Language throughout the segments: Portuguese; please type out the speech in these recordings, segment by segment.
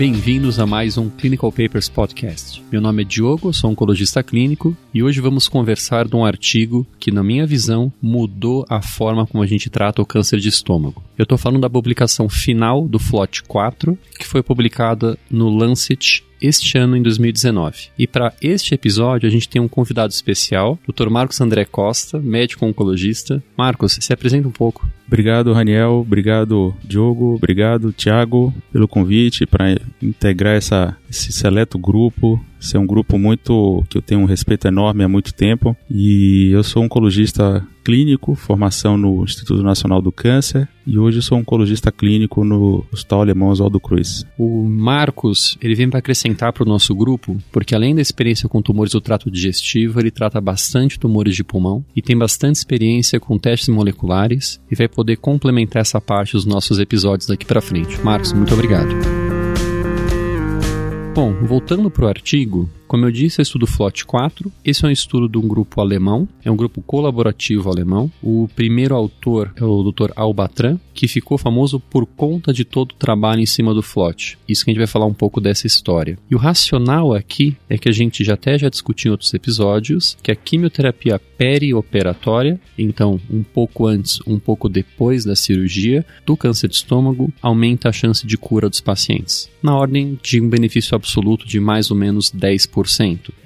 bem-vindos a mais um Clinical Papers Podcast. Meu nome é Diogo, sou oncologista clínico e hoje vamos conversar de um artigo que, na minha visão, mudou a forma como a gente trata o câncer de estômago. Eu estou falando da publicação final do FLOT 4, que foi publicada no Lancet este ano em 2019. E para este episódio a gente tem um convidado especial, Dr. Marcos André Costa, médico oncologista. Marcos, se apresenta um pouco. Obrigado, Raniel. Obrigado, Diogo. Obrigado, Thiago, pelo convite para integrar essa, esse seleto grupo. Esse é um grupo muito que eu tenho um respeito enorme há muito tempo. E eu sou oncologista clínico, formação no Instituto Nacional do Câncer, e hoje sou oncologista clínico no Hospital Alemão Oswaldo Cruz. O Marcos, ele vem para acrescentar para o nosso grupo, porque além da experiência com tumores do trato digestivo, ele trata bastante tumores de pulmão e tem bastante experiência com testes moleculares e vai poder complementar essa parte dos nossos episódios daqui para frente. Marcos, muito obrigado. Bom, voltando para o artigo, como eu disse, é estudo FLOT 4. Esse é um estudo de um grupo alemão, é um grupo colaborativo alemão. O primeiro autor é o Dr. Albatran, que ficou famoso por conta de todo o trabalho em cima do FLOT. Isso que a gente vai falar um pouco dessa história. E o racional aqui é que a gente já até já discutiu em outros episódios, que a quimioterapia perioperatória, então um pouco antes, um pouco depois da cirurgia do câncer de estômago, aumenta a chance de cura dos pacientes, na ordem de um benefício absoluto de mais ou menos 10%.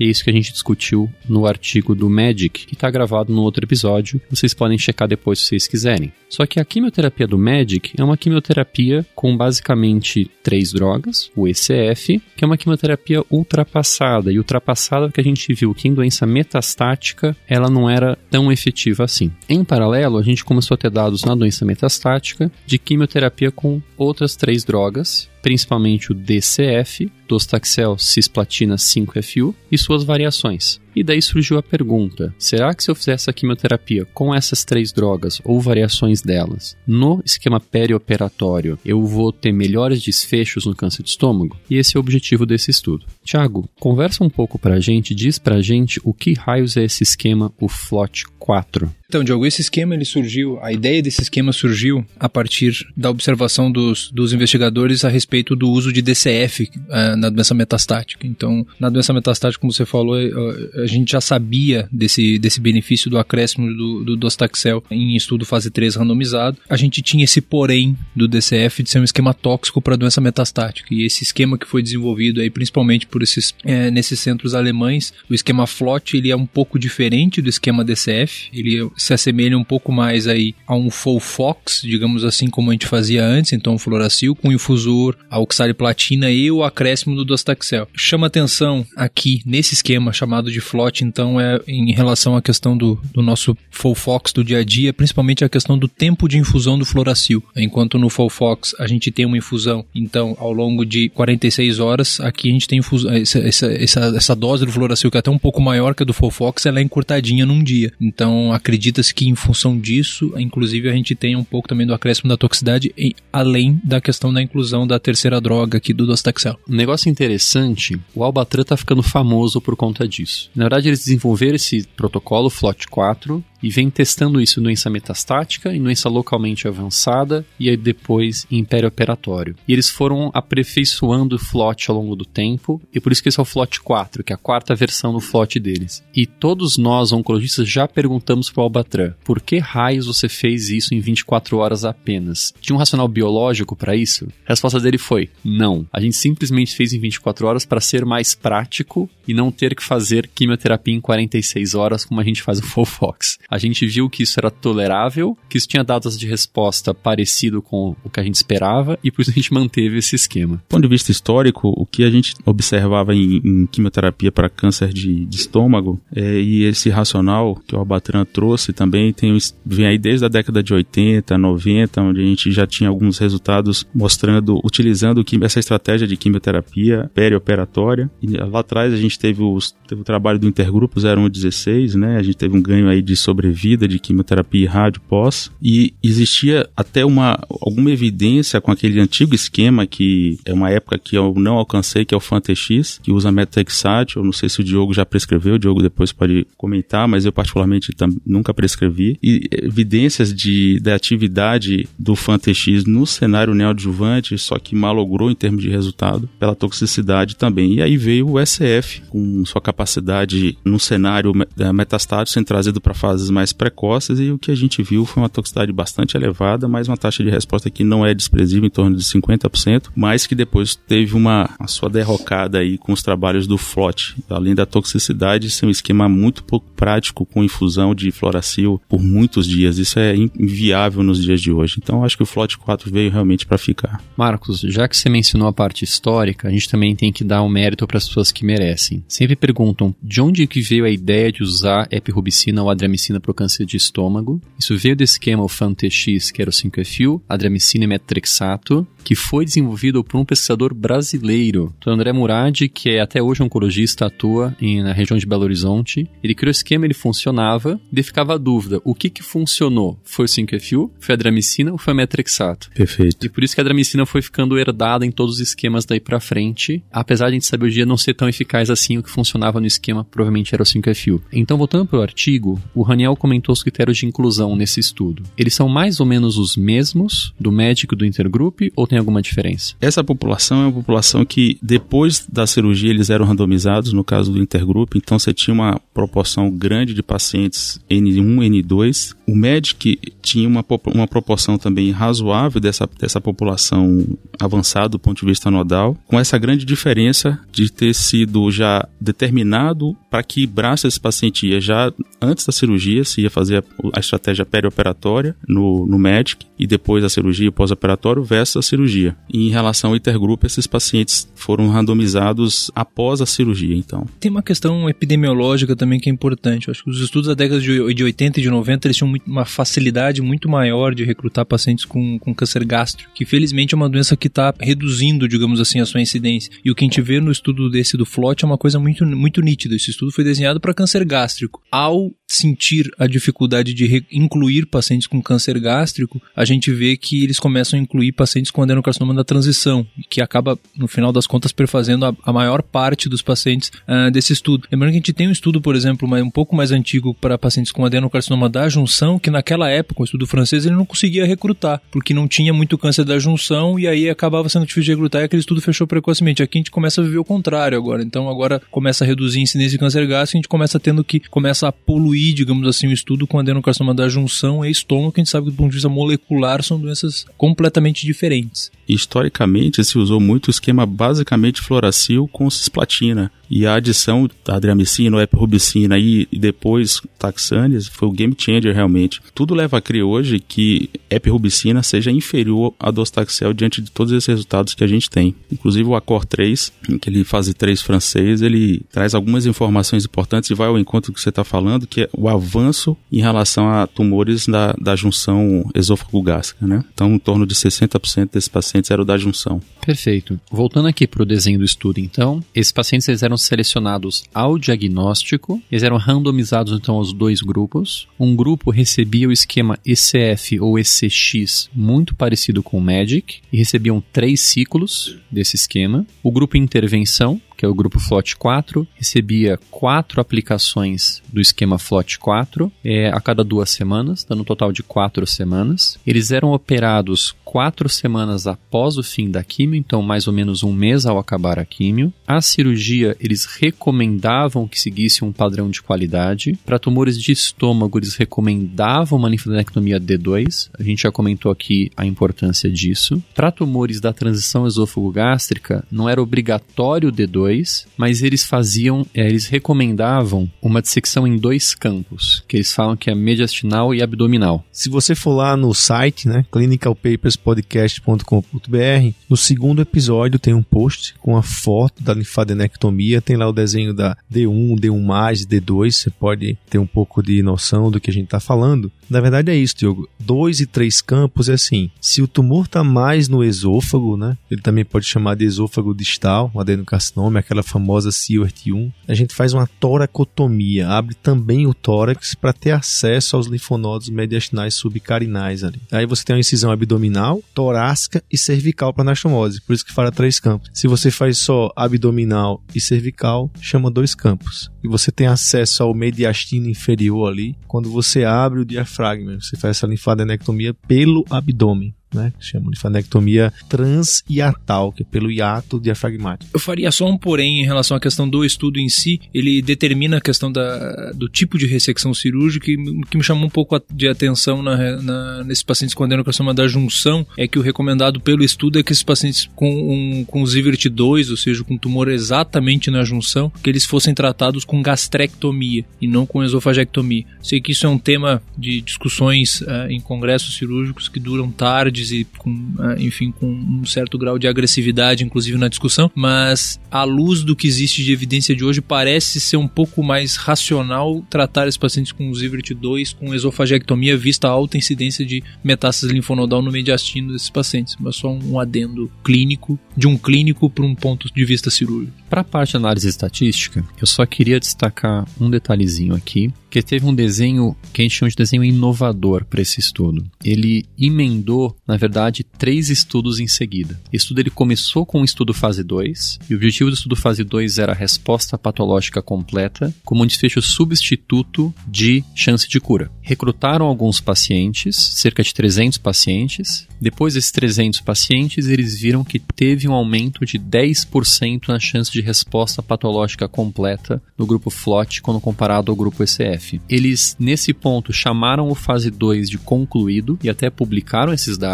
É isso que a gente discutiu no artigo do Magic, que está gravado no outro episódio. Vocês podem checar depois se vocês quiserem. Só que a quimioterapia do Magic é uma quimioterapia com basicamente três drogas, o ECF, que é uma quimioterapia ultrapassada. E ultrapassada que a gente viu que em doença metastática ela não era tão efetiva assim. Em paralelo, a gente começou a ter dados na doença metastática de quimioterapia com outras três drogas, principalmente o DCF, Dostaxel Cisplatina 5-FU e suas variações. E daí surgiu a pergunta: será que se eu fizesse a quimioterapia com essas três drogas ou variações delas no esquema perioperatório, eu vou ter melhores desfechos no câncer de estômago? E esse é o objetivo desse estudo. Tiago, conversa um pouco pra gente, diz pra gente o que raios é esse esquema, o FLOT 4. Então, Diogo, esse esquema ele surgiu, a ideia desse esquema surgiu a partir da observação dos, dos investigadores a respeito do uso de DCF uh, na doença metastática. Então, na doença metastática, como você falou, uh, a gente já sabia desse, desse benefício do acréscimo do, do Dostaxel em estudo fase 3 randomizado. A gente tinha esse porém do DCF de ser um esquema tóxico para doença metastática. E esse esquema que foi desenvolvido aí principalmente por esses, é, nesses centros alemães, o esquema FLOT, ele é um pouco diferente do esquema DCF. Ele se assemelha um pouco mais aí a um Fox, digamos assim, como a gente fazia antes, então o fluoracil com infusor, a oxaliplatina e o acréscimo do Dostaxel. Chama atenção aqui nesse esquema chamado de FLOT, então é em relação à questão do, do nosso Fox do dia a dia, principalmente a questão do tempo de infusão do fluoracil. Enquanto no Fox a gente tem uma infusão, então ao longo de 46 horas, aqui a gente tem infusão, essa, essa, essa, dose do fluoracil que é até um pouco maior que a do Fox, ela é encurtadinha num dia. Então acredita-se que em função disso, inclusive a gente tem um pouco também do acréscimo da toxicidade, além da questão da inclusão da terceira droga aqui do Dostaxel. Um negócio interessante, o Albatran tá ficando famoso por conta disso. Na verdade, eles desenvolveram esse protocolo FLOT 4 e vem testando isso em doença metastática, em doença localmente avançada e aí depois em perioperatório. E eles foram aperfeiçoando o FLOT ao longo do tempo, e por isso que esse é o FLOT 4, que é a quarta versão do FLOT deles. E todos nós, oncologistas, já perguntamos para o Albatran, por que raios você fez isso em 24 horas apenas? Tinha um racional biológico para isso? A resposta dele foi, não. A gente simplesmente fez em 24 horas para ser mais prático e não ter que fazer quimioterapia em 46 horas como a gente faz o Fofox. A gente viu que isso era tolerável, que isso tinha dados de resposta parecido com o que a gente esperava e por isso a gente manteve esse esquema. Do ponto de vista histórico, o que a gente observava em, em quimioterapia para câncer de, de estômago é, e esse racional que o Albatran trouxe também tem, vem aí desde a década de 80, 90, onde a gente já tinha alguns resultados mostrando, utilizando essa estratégia de quimioterapia perioperatória. E lá atrás a gente teve, os, teve o trabalho do intergrupo 0116, né? A gente teve um ganho aí de sobre sobrevida de quimioterapia e rádio pós, e existia até uma alguma evidência com aquele antigo esquema que é uma época que eu não alcancei, que é o FanTX, que usa metexat, eu não sei se o Diogo já prescreveu, o Diogo depois pode comentar, mas eu particularmente nunca prescrevi, e evidências de, da atividade do FanTX no cenário neoadjuvante, só que malogrou em termos de resultado pela toxicidade também. E aí veio o SF com sua capacidade no cenário metastático sendo trazido para fases mais precoces e o que a gente viu foi uma toxicidade bastante elevada, mas uma taxa de resposta que não é desprezível, em torno de 50%, mas que depois teve uma a sua derrocada aí com os trabalhos do FLOT. Além da toxicidade, ser um esquema muito pouco prático com infusão de fluoracil por muitos dias. Isso é inviável nos dias de hoje. Então acho que o FLOT 4 veio realmente para ficar. Marcos, já que você mencionou a parte histórica, a gente também tem que dar um mérito para as pessoas que merecem. Sempre perguntam de onde que veio a ideia de usar epirubicina ou adriamicina para o câncer de estômago. Isso veio do esquema FANTX, que era o 5-FU, adriamicina e metrexato, que foi desenvolvido por um pesquisador brasileiro, o André Murad, que é até hoje oncologista, atua em, na região de Belo Horizonte. Ele criou o esquema, ele funcionava, e ficava a dúvida, o que que funcionou? Foi o 5-FU, foi a adramicina ou foi a metrexato? Perfeito. E por isso que a adramicina foi ficando herdada em todos os esquemas daí pra frente, apesar de a gente saber hoje dia não ser tão eficaz assim, o que funcionava no esquema provavelmente era o 5-FU. Então, voltando para o artigo, o Raniel comentou os critérios de inclusão nesse estudo. Eles são mais ou menos os mesmos do médico do intergroup ou tem alguma diferença? Essa população é uma população que depois da cirurgia eles eram randomizados, no caso do intergrupo, então você tinha uma proporção grande de pacientes N1, N2. O MEDIC tinha uma, uma proporção também razoável dessa, dessa população avançada do ponto de vista nodal, com essa grande diferença de ter sido já determinado para que braço esse paciente ia já antes da cirurgia, se ia fazer a, a estratégia perioperatória no, no MEDIC e depois a cirurgia pós-operatório versus a cirurgia. E em relação ao intergrupo, esses pacientes foram randomizados após a cirurgia, então. Tem uma questão epidemiológica também que é importante. Eu acho que os estudos da década de 80 e de 90 eles tinham uma facilidade muito maior de recrutar pacientes com, com câncer gástrico, que felizmente é uma doença que está reduzindo, digamos assim, a sua incidência. E o que a gente vê no estudo desse do FLOT é uma coisa muito, muito nítida. Esse estudo foi desenhado para câncer gástrico. Ao sentir a dificuldade de incluir pacientes com câncer gástrico, a gente vê que eles começam a incluir pacientes com adenocarcinoma da transição, que acaba, no final das contas, perfazendo a, a maior parte dos pacientes uh, desse estudo. Lembrando que a gente tem um estudo, por exemplo, um pouco mais antigo para pacientes com adenocarcinoma da junção, que naquela época, o estudo francês, ele não conseguia recrutar, porque não tinha muito câncer da junção e aí acabava sendo difícil de recrutar e aquele estudo fechou precocemente. Aqui a gente começa a viver o contrário agora. Então agora começa a reduzir a incidência de câncer gástrico, a gente começa tendo que começa a poluir, digamos assim, o estudo com adenocarcinoma da junção e estômago, que a gente sabe que do ponto de vista molecular são doenças completamente diferentes. Historicamente se usou muito o esquema basicamente fluoracil com cisplatina e a adição da adriamicina, epirubicina e, e depois taxanes foi o game changer realmente. Tudo leva a crer hoje que epirubicina seja inferior a dostaxel diante de todos esses resultados que a gente tem. Inclusive o Acor 3, aquele fase 3 francês, ele traz algumas informações importantes e vai ao encontro do que você está falando, que é o avanço em relação a tumores da, da junção esôfago-gástrica, né? Então, em torno de 60% desses pacientes eram da junção. Perfeito. Voltando aqui para o desenho do estudo, então, esses pacientes eles eram selecionados ao diagnóstico, eles eram randomizados então aos dois grupos. Um grupo recebia o esquema ECF ou ECX, muito parecido com o MAGIC, e recebiam três ciclos desse esquema. O grupo intervenção, que é o grupo FLOT 4, recebia quatro aplicações do esquema FLOT 4 é, a cada duas semanas, dando um total de quatro semanas. Eles eram operados quatro semanas após o fim da quimio, então mais ou menos um mês ao acabar a quimio. A cirurgia, eles recomendavam que seguisse um padrão de qualidade. Para tumores de estômago, eles recomendavam uma linfadenectomia D2. A gente já comentou aqui a importância disso. Para tumores da transição esôfago-gástrica, não era obrigatório D2, mas eles faziam, é, eles recomendavam uma dissecção em dois campos, que eles falam que é mediastinal e abdominal. Se você for lá no site, né, clinicalpaperspodcast.com.br, no segundo episódio tem um post com a foto da linfadenectomia, tem lá o desenho da D1, D1+, D2, você pode ter um pouco de noção do que a gente está falando. Na verdade é isso, Diogo. Dois e três campos é assim. Se o tumor está mais no esôfago, né? Ele também pode chamar de esôfago distal, um adenocarcinoma aquela famosa Siewert 1, a gente faz uma toracotomia, abre também o tórax para ter acesso aos linfonodos mediastinais subcarinais ali. Aí você tem uma incisão abdominal, torácica e cervical para anastomose, por isso que fala três campos. Se você faz só abdominal e cervical, chama dois campos. E você tem acesso ao mediastino inferior ali, quando você abre o diafragma, você faz essa linfadenectomia pelo abdômen né? Que chama de fanectomia transhiatal, que é pelo hiato diafragmático. Eu faria só um porém em relação à questão do estudo em si. Ele determina a questão da, do tipo de ressecção cirúrgica que, que me chamou um pouco de atenção na, na, nesses pacientes com adenocastoma da junção é que o recomendado pelo estudo é que esses pacientes com, um, com Zivert 2, ou seja, com tumor exatamente na junção, que eles fossem tratados com gastrectomia e não com esofagectomia. Sei que isso é um tema de discussões uh, em congressos cirúrgicos que duram tarde e com, ah, enfim, com um certo grau de agressividade, inclusive na discussão, mas à luz do que existe de evidência de hoje, parece ser um pouco mais racional tratar esses pacientes com Zivert 2 com esofagectomia, vista a alta incidência de metástase linfonodal no mediastino desses pacientes. Mas só um adendo clínico, de um clínico para um ponto de vista cirúrgico. Para a parte de análise estatística, eu só queria destacar um detalhezinho aqui, que teve um desenho que a gente chama de desenho inovador para esse estudo. Ele emendou, na verdade, três estudos em seguida. O estudo ele começou com o estudo fase 2, e o objetivo do estudo fase 2 era a resposta patológica completa, como um desfecho substituto de chance de cura. Recrutaram alguns pacientes, cerca de 300 pacientes. Depois desses 300 pacientes, eles viram que teve um aumento de 10% na chance de resposta patológica completa no grupo FLOT quando comparado ao grupo ECF. Eles, nesse ponto, chamaram o fase 2 de concluído e até publicaram esses dados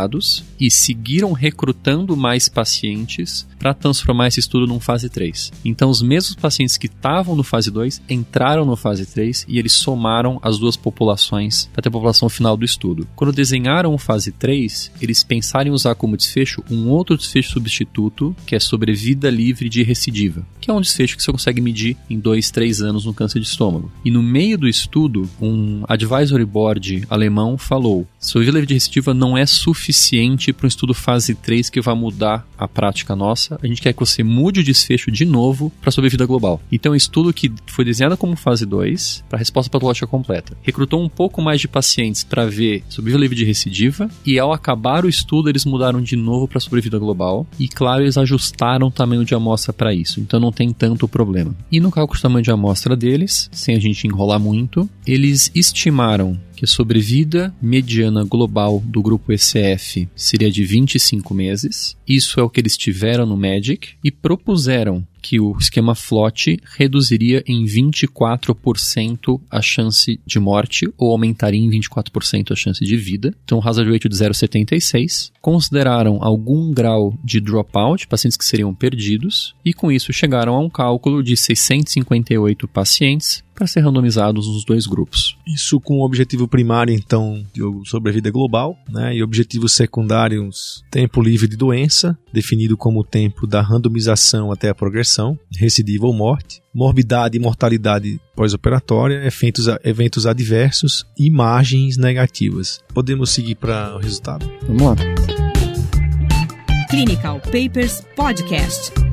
e seguiram recrutando mais pacientes para transformar esse estudo num fase 3. Então, os mesmos pacientes que estavam no fase 2 entraram no fase 3 e eles somaram as duas populações ter a população final do estudo. Quando desenharam o fase 3, eles pensaram em usar como desfecho um outro desfecho substituto, que é sobrevida livre de recidiva, que é um desfecho que você consegue medir em 2, 3 anos no câncer de estômago. E no meio do estudo, um advisory board alemão falou: sobrevida livre de recidiva não é suficiente para um estudo fase 3 que vai mudar a prática nossa. A gente quer que você mude o desfecho de novo para sobrevida global. Então, é um estudo que foi desenhado como fase 2 para resposta patológica completa. Recrutou um pouco mais de pacientes para ver sobrevida de recidiva e ao acabar o estudo eles mudaram de novo para sobrevida global e claro, eles ajustaram o tamanho de amostra para isso. Então não tem tanto problema. E no cálculo do tamanho de amostra deles, sem a gente enrolar muito, eles estimaram que a sobrevida mediana global do grupo ECF seria de 25 meses. Isso é o que eles tiveram no MAGIC e propuseram que o esquema FLOT reduziria em 24% a chance de morte ou aumentaria em 24% a chance de vida. Então, hazard ratio de 0,76. Consideraram algum grau de dropout, pacientes que seriam perdidos, e com isso chegaram a um cálculo de 658 pacientes para ser randomizados nos dois grupos. Isso com o objetivo primário, então, de sobrevida global, né? E objetivos secundários, tempo livre de doença, definido como o tempo da randomização até a progressão, recidiva ou morte, morbidade e mortalidade pós-operatória, eventos, eventos adversos e imagens negativas. Podemos seguir para o resultado? Vamos lá. Clinical Papers Podcast.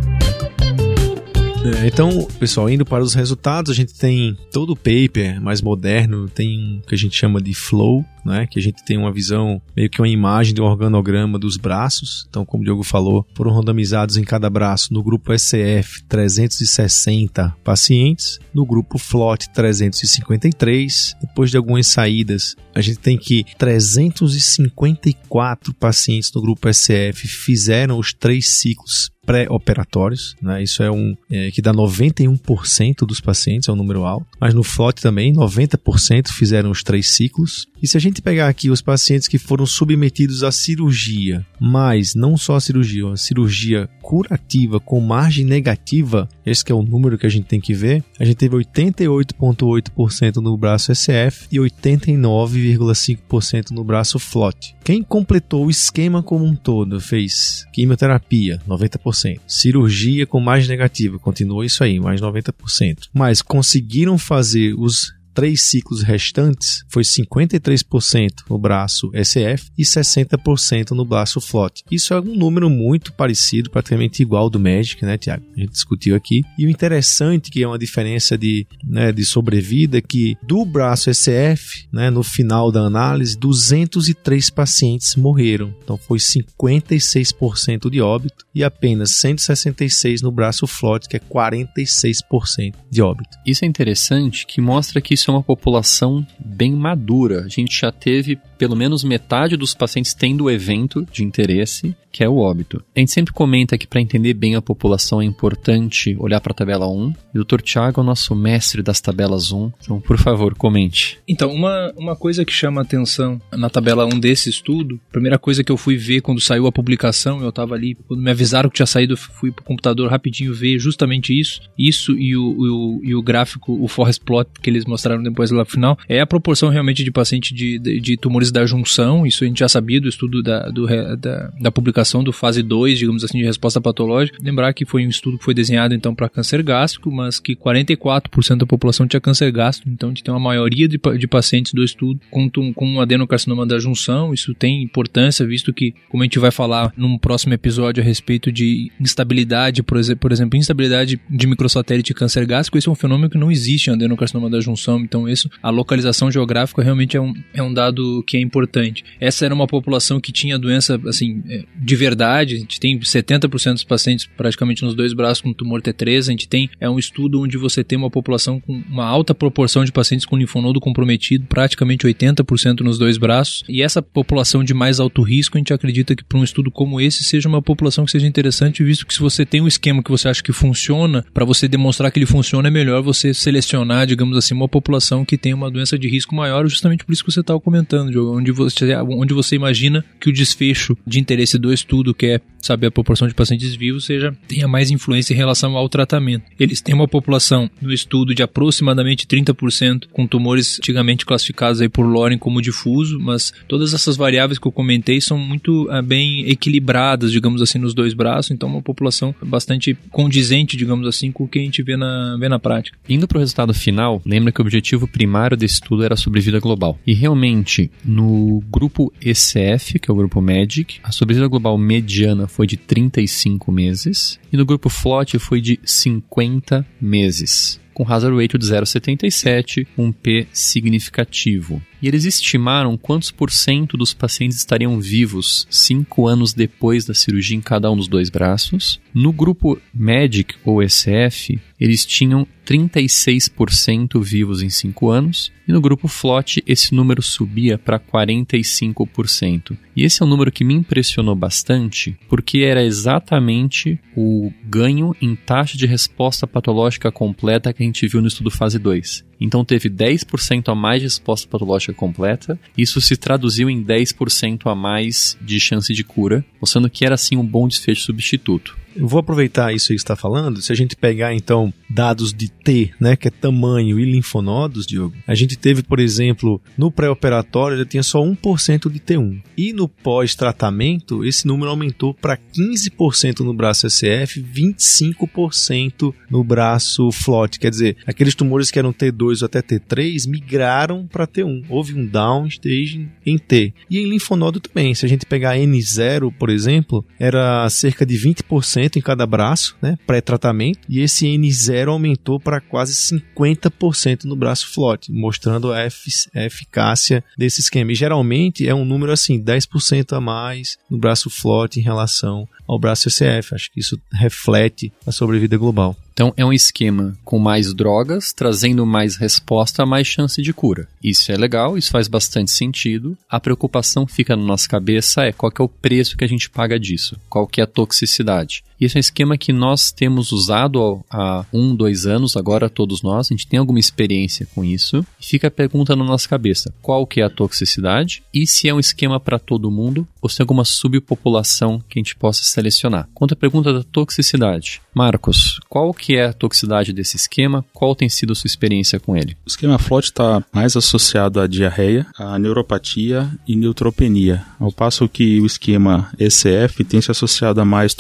É, então, pessoal, indo para os resultados, a gente tem todo o paper mais moderno, tem o que a gente chama de flow, né? Que a gente tem uma visão, meio que uma imagem de um organograma dos braços. Então, como o Diogo falou, foram randomizados em cada braço no grupo SCF 360 pacientes, no grupo FLOT 353. Depois de algumas saídas, a gente tem que 354 pacientes no grupo SCF fizeram os três ciclos pré-operatórios, né? Isso é um é, que dá 91% dos pacientes, é um número alto. Mas no FLOT também, 90% fizeram os três ciclos. E se a gente pegar aqui os pacientes que foram submetidos à cirurgia, mas não só a cirurgia, a cirurgia curativa com margem negativa, esse é o número que a gente tem que ver, a gente teve 88,8% no braço SF e 89,5% no braço FLOT. Quem completou o esquema como um todo fez quimioterapia, 90%, cirurgia com margem negativa, continuou isso aí, mais 90%, mas conseguiram fazer os três ciclos restantes foi 53% no braço SF e 60% no braço FLOT. Isso é um número muito parecido, praticamente igual do Magic, né, Tiago? A gente discutiu aqui. E o interessante que é uma diferença de, né, de sobrevida é que do braço SF, né, no final da análise, 203 pacientes morreram. Então foi 56% de óbito e apenas 166 no braço FLOT, que é 46% de óbito. Isso é interessante que mostra que isso é uma população bem madura. A gente já teve pelo menos metade dos pacientes tendo o evento de interesse, que é o óbito. A gente sempre comenta que para entender bem a população é importante olhar para a tabela 1. E o Dr. Tiago é o nosso mestre das tabelas 1. Então, por favor, comente. Então, uma, uma coisa que chama atenção na tabela 1 desse estudo, a primeira coisa que eu fui ver quando saiu a publicação, eu estava ali, quando me avisaram que tinha saído, eu fui pro computador rapidinho ver justamente isso. Isso e o, o, e o gráfico, o forest plot que eles mostraram depois lá no final, é a proporção realmente de paciente de, de, de tumores da junção, isso a gente já sabia do estudo da, do, da, da publicação do fase 2, digamos assim, de resposta patológica. Lembrar que foi um estudo que foi desenhado então para câncer gástrico, mas que 44% da população tinha câncer gástrico, então a gente tem uma maioria de, de pacientes do estudo com, com adenocarcinoma da junção, isso tem importância, visto que, como a gente vai falar num próximo episódio a respeito de instabilidade, por exemplo, instabilidade de microsatélite câncer gástrico, esse é um fenômeno que não existe em adenocarcinoma da junção, então isso, a localização geográfica realmente é um, é um dado que é importante. Essa era uma população que tinha doença, assim, é, de verdade, a gente tem 70% dos pacientes praticamente nos dois braços com tumor T3, a gente tem, é um estudo onde você tem uma população com uma alta proporção de pacientes com linfonodo comprometido, praticamente 80% nos dois braços, e essa população de mais alto risco, a gente acredita que para um estudo como esse seja uma população que seja interessante, visto que se você tem um esquema que você acha que funciona, para você demonstrar que ele funciona, é melhor você selecionar, digamos assim, uma população que tem uma doença de risco maior, justamente por isso que você estava comentando, Diogo, onde você, onde você imagina que o desfecho de interesse do estudo, que é saber a proporção de pacientes vivos, seja tenha mais influência em relação ao tratamento. Eles têm uma população no estudo de aproximadamente 30% com tumores antigamente classificados aí por Loren como difuso, mas todas essas variáveis que eu comentei são muito é, bem equilibradas, digamos assim, nos dois braços, então uma população bastante condizente, digamos assim, com o que a gente vê na, vê na prática. Indo para o resultado final, lembra que o objetivo primário desse estudo era sobrevida global. E realmente, no grupo ECF, que é o grupo MEDIC, a sobrevida global mediana foi de 35 meses e no grupo FLOT foi de 50 meses com hazard ratio de 0,77, um P significativo. E eles estimaram quantos por cento dos pacientes estariam vivos cinco anos depois da cirurgia em cada um dos dois braços. No grupo MEDIC ou SF, eles tinham 36% vivos em 5 anos, e no grupo FLOT esse número subia para 45%. E esse é um número que me impressionou bastante, porque era exatamente o ganho em taxa de resposta patológica completa que a gente viu no estudo fase 2. Então teve 10% a mais de resposta patológica completa. Isso se traduziu em 10% a mais de chance de cura, mostrando que era sim um bom desfecho substituto. Vou aproveitar isso aí que está falando. Se a gente pegar então dados de T, né, que é tamanho e linfonodos, Diogo, a gente teve, por exemplo, no pré-operatório já tinha só 1% de T1. E no pós-tratamento, esse número aumentou para 15% no braço SF, 25% no braço FLOT. Quer dizer, aqueles tumores que eram T2 ou até T3 migraram para T1. Houve um downstage em T. E em linfonodo também. Se a gente pegar N0, por exemplo, era cerca de 20% em cada braço, né, pré-tratamento, e esse N0 aumentou para quase 50% no braço float, mostrando a, a, eficácia desse esquema. E geralmente é um número assim, 10% a mais no braço float em relação ao braço CF. Acho que isso reflete a sobrevida global. Então é um esquema com mais drogas, trazendo mais resposta, mais chance de cura. Isso é legal, isso faz bastante sentido. A preocupação fica na nossa cabeça é qual é o preço que a gente paga disso, qual que é a toxicidade. Isso é um esquema que nós temos usado há um, dois anos, agora todos nós, a gente tem alguma experiência com isso. Fica a pergunta na nossa cabeça, qual que é a toxicidade e se é um esquema para todo mundo ou se é alguma subpopulação que a gente possa selecionar. Quanto à pergunta da toxicidade, Marcos, qual que é a toxicidade desse esquema? Qual tem sido a sua experiência com ele? O esquema FLOT está mais associado à diarreia, à neuropatia e neutropenia, ao passo que o esquema ECF tem se associado a mais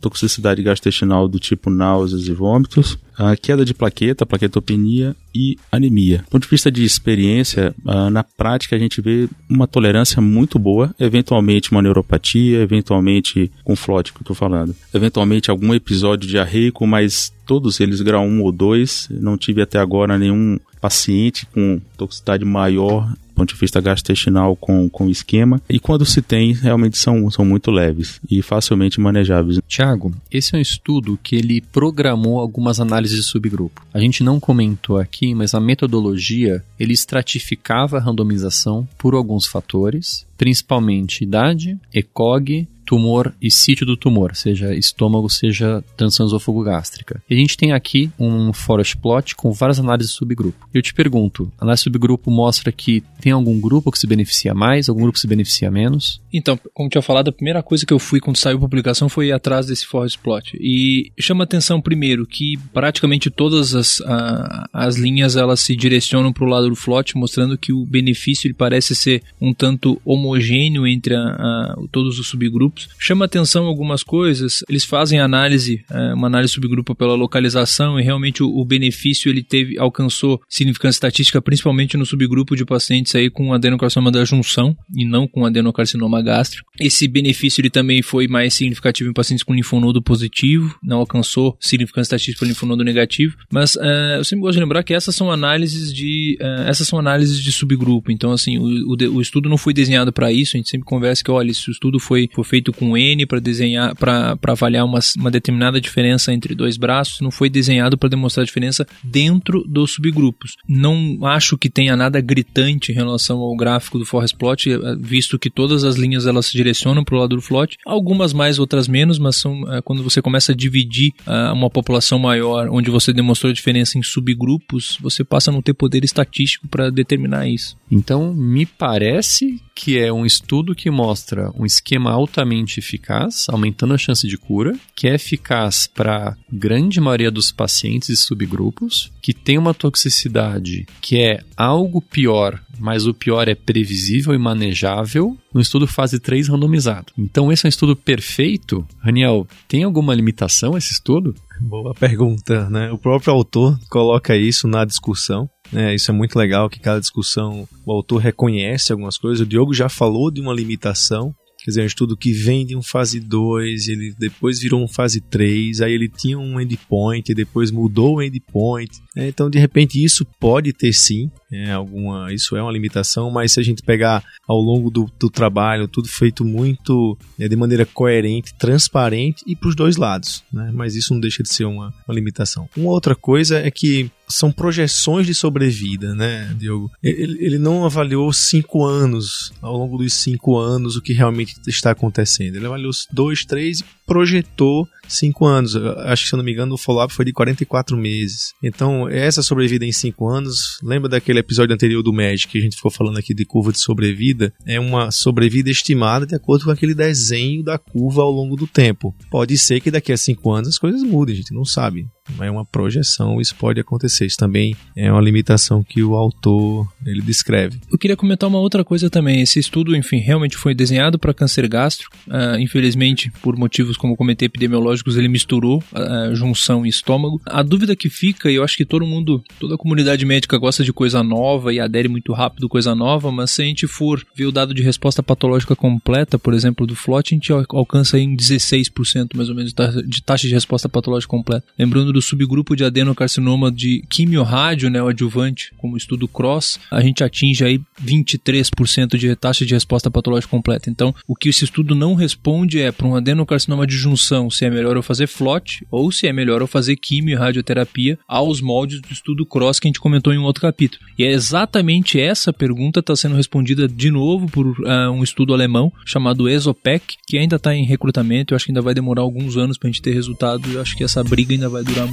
toxicidade gastrointestinal do tipo náuseas e vômitos, a queda de plaqueta, plaquetopenia e anemia. Do ponto de vista de experiência, uh, na prática a gente vê uma tolerância muito boa, eventualmente uma neuropatia, eventualmente com flote que eu estou falando, eventualmente algum episódio diarreico, mas todos eles grau 1 ou 2. Não tive até agora nenhum paciente com toxicidade maior ponto de vista gastrointestinal com, com esquema. E quando se tem, realmente são, são muito leves e facilmente manejáveis. Tiago, esse é um estudo que ele programou algumas análises de subgrupo. A gente não comentou aqui, mas a metodologia ele estratificava a randomização por alguns fatores, principalmente idade, ECOG, tumor e sítio do tumor, seja estômago, seja transão gástrica. E a gente tem aqui um forest plot com várias análises de subgrupo. Eu te pergunto, a análise subgrupo mostra que tem algum grupo que se beneficia mais, algum grupo que se beneficia menos? Então, como tinha falado, a primeira coisa que eu fui quando saiu a publicação foi atrás desse forest plot. E chama atenção primeiro que praticamente todas as, a, as linhas elas se direcionam para o lado do plot, mostrando que o benefício ele parece ser um tanto homogêneo entre a, a, todos os subgrupos subgrupos. Chama atenção algumas coisas, eles fazem análise, é, uma análise subgrupo pela localização e realmente o, o, benefício ele teve, alcançou significância estatística principalmente no subgrupo de pacientes aí com adenocarcinoma da junção e não com adenocarcinoma gástrico. Esse benefício ele também foi mais significativo em pacientes com linfonodo positivo, não alcançou significância estatística para linfonodo negativo, mas é, eu sempre gosto de lembrar que essas são análises de é, essas são análises de subgrupo, então assim, o, o, o estudo não foi desenhado para isso, a gente sempre conversa que olha, se o estudo foi, foi feito feito com N para desenhar, para avaliar uma, uma determinada diferença entre dois braços, não foi desenhado para demonstrar a diferença dentro dos subgrupos. Não acho que tenha nada gritante em relação ao gráfico do Forest Plot, eh, visto que todas as linhas elas se direcionam para o lado do Plot, algumas mais, outras menos, mas são é, quando você começa a dividir é, uma população maior, onde você demonstrou a diferença em subgrupos, você passa a não ter poder estatístico para determinar isso. Então, me parece que é um estudo que mostra um esquema altamente eficaz, aumentando a chance de cura, que é eficaz para grande maioria dos pacientes e subgrupos, que tem uma toxicidade que é algo pior, mas o pior é previsível e manejável, no estudo fase 3 randomizado. Então esse é um estudo perfeito. Raniel, tem alguma limitação esse estudo? Boa pergunta, né? O próprio autor coloca isso na discussão. É, isso é muito legal que cada discussão o autor reconhece algumas coisas. O Diogo já falou de uma limitação, quer dizer, um estudo que vem de um fase 2, ele depois virou um fase 3, aí ele tinha um endpoint, depois mudou o endpoint. É, então, de repente, isso pode ter sim, é, alguma, isso é uma limitação, mas se a gente pegar ao longo do, do trabalho, tudo feito muito é, de maneira coerente, transparente e para os dois lados, né? mas isso não deixa de ser uma, uma limitação. Uma outra coisa é que são projeções de sobrevida, né, Diogo? Ele, ele, não avaliou cinco anos, ao longo dos cinco anos, o que realmente está acontecendo. Ele avaliou dois, três projetou cinco anos. Acho que, se eu não me engano, o follow-up foi de 44 meses. Então, essa sobrevida em cinco anos, lembra daquele episódio anterior do Magic que a gente ficou falando aqui de curva de sobrevida? É uma sobrevida estimada de acordo com aquele desenho da curva ao longo do tempo. Pode ser que daqui a cinco anos as coisas mudem, a gente não sabe é uma projeção, isso pode acontecer. Isso também é uma limitação que o autor ele descreve. Eu queria comentar uma outra coisa também. Esse estudo, enfim, realmente foi desenhado para câncer gástrico. Uh, infelizmente, por motivos como comentei epidemiológicos, ele misturou uh, junção e estômago. A dúvida que fica, e eu acho que todo mundo, toda a comunidade médica gosta de coisa nova e adere muito rápido coisa nova, mas se a gente for ver o dado de resposta patológica completa, por exemplo, do FLOT, a gente alcança em 16% mais ou menos de taxa de resposta patológica completa. Lembrando do subgrupo de adenocarcinoma de quimio-rádio, né, o adjuvante, como estudo CROSS, a gente atinge aí 23% de taxa de resposta patológica completa. Então, o que esse estudo não responde é para um adenocarcinoma de junção se é melhor eu fazer FLOT ou se é melhor eu fazer quimio e radioterapia aos moldes do estudo CROSS que a gente comentou em um outro capítulo. E é exatamente essa pergunta está sendo respondida de novo por uh, um estudo alemão chamado ESOPEC, que ainda está em recrutamento. Eu acho que ainda vai demorar alguns anos para a gente ter resultado. Eu acho que essa briga ainda vai durar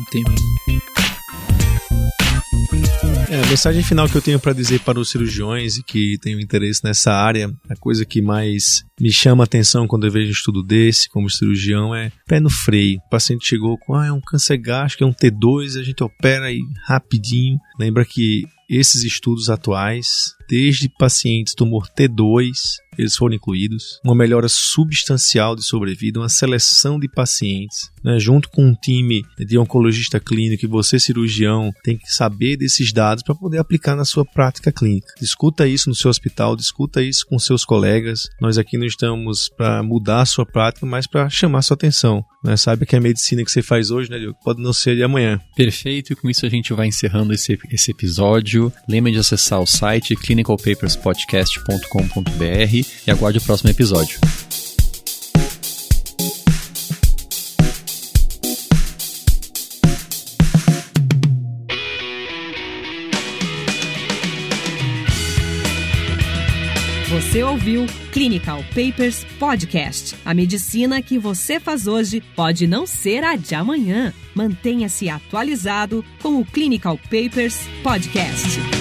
É, a mensagem final que eu tenho para dizer para os cirurgiões e que tenham interesse nessa área, a coisa que mais me chama a atenção quando eu vejo um estudo desse, como cirurgião, é pé no freio. O paciente chegou com, ah, é um câncer gástrico, é um T2, a gente opera aí rapidinho. Lembra que esses estudos atuais, desde pacientes tumor T2, eles foram incluídos, uma melhora substancial de sobrevida, uma seleção de pacientes, né, junto com um time de oncologista clínico e você cirurgião tem que saber desses dados para poder aplicar na sua prática clínica. Discuta isso no seu hospital, discuta isso com seus colegas. Nós aqui não estamos para mudar a sua prática, mas para chamar sua atenção. Né? Sabe que a medicina que você faz hoje, né, Diogo, pode não ser de amanhã. Perfeito, e com isso a gente vai encerrando esse, esse episódio. Lembre de acessar o site clinicalpaperspodcast.com.br e aguarde o próximo episódio. Você ouviu Clinical Papers Podcast. A medicina que você faz hoje pode não ser a de amanhã. Mantenha-se atualizado com o Clinical Papers Podcast.